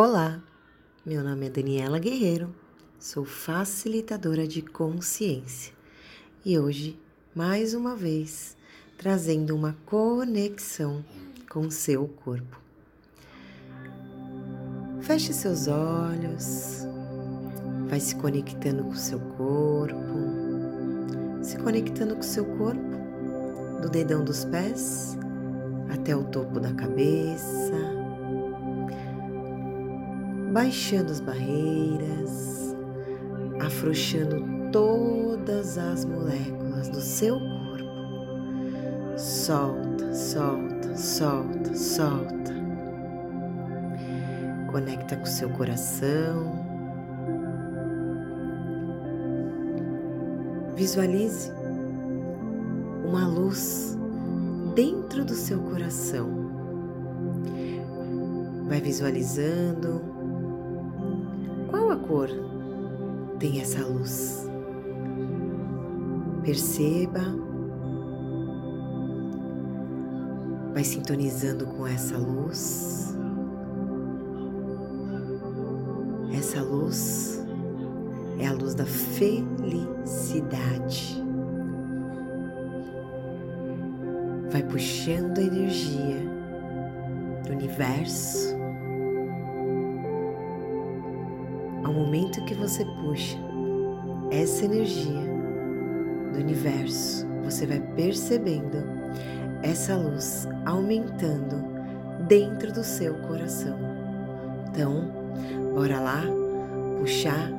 Olá, meu nome é Daniela Guerreiro, sou facilitadora de consciência e hoje, mais uma vez, trazendo uma conexão com seu corpo. Feche seus olhos, vai se conectando com seu corpo, se conectando com seu corpo, do dedão dos pés até o topo da cabeça baixando as barreiras, afrouxando todas as moléculas do seu corpo. Solta, solta, solta, solta. Conecta com seu coração. Visualize uma luz dentro do seu coração. Vai visualizando cor tem essa luz? Perceba, vai sintonizando com essa luz. Essa luz é a luz da felicidade. Vai puxando a energia do universo ao momento que você puxa essa energia do universo, você vai percebendo essa luz aumentando dentro do seu coração. Então, bora lá puxar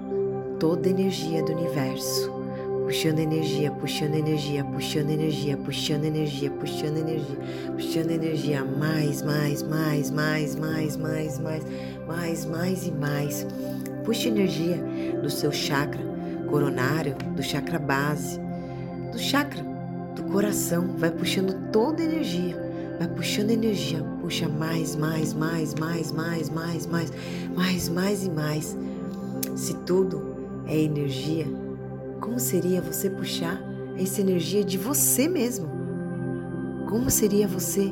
toda a energia do universo, puxando energia, puxando energia, puxando energia, puxando energia, puxando energia, puxando energia, mais, mais, mais, mais, mais, mais, mais, mais, mais e mais Puxe energia do seu chakra coronário, do chakra base, do chakra do coração. Vai puxando toda a energia. Vai puxando energia. Puxa mais, mais, mais, mais, mais, mais, mais, mais, mais e mais. Se tudo é energia, como seria você puxar essa energia de você mesmo? Como seria você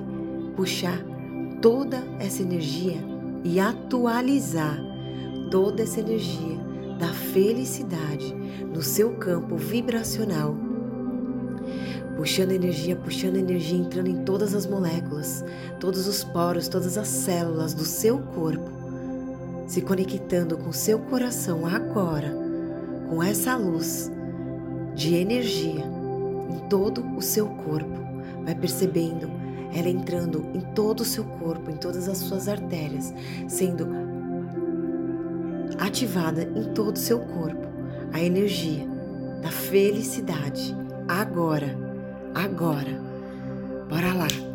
puxar toda essa energia e atualizar toda essa energia da felicidade no seu campo vibracional. Puxando energia, puxando energia, entrando em todas as moléculas, todos os poros, todas as células do seu corpo, se conectando com seu coração agora, com essa luz de energia em todo o seu corpo. Vai percebendo ela entrando em todo o seu corpo, em todas as suas artérias, sendo ativada em todo o seu corpo a energia da felicidade. Agora, agora. Bora lá.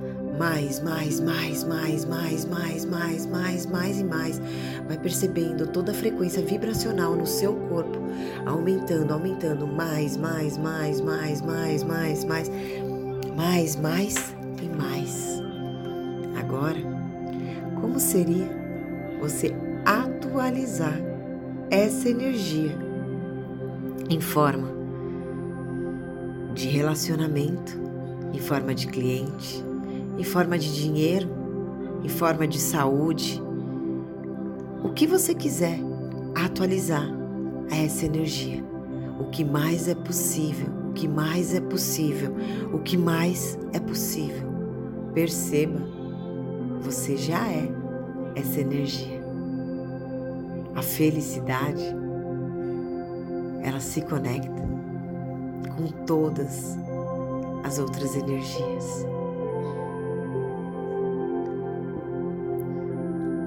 Mais, mais, mais, mais, mais, mais, mais, mais, mais e mais. Vai percebendo toda a frequência vibracional no seu corpo, aumentando, aumentando, mais, mais, mais, mais, mais, mais, mais, mais, mais e mais. Agora, como seria você atualizar essa energia em forma de relacionamento, em forma de cliente, em forma de dinheiro, em forma de saúde, o que você quiser atualizar essa energia. O que mais é possível, o que mais é possível, o que mais é possível. Perceba, você já é essa energia. A felicidade, ela se conecta com todas as outras energias.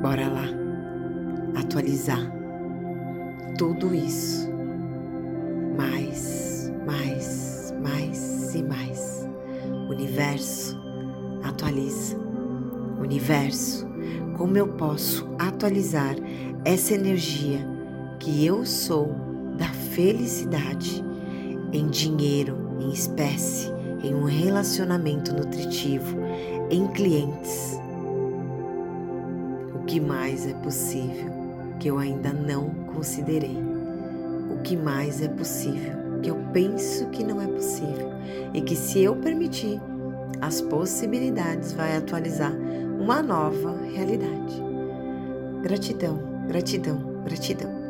Bora lá atualizar tudo isso. Mais, mais, mais e mais. Universo, atualiza. Universo, como eu posso atualizar essa energia que eu sou da felicidade em dinheiro, em espécie, em um relacionamento nutritivo, em clientes. Que mais é possível que eu ainda não considerei? O que mais é possível que eu penso que não é possível e que se eu permitir, as possibilidades vai atualizar uma nova realidade. Gratidão Gratidão, gratidão.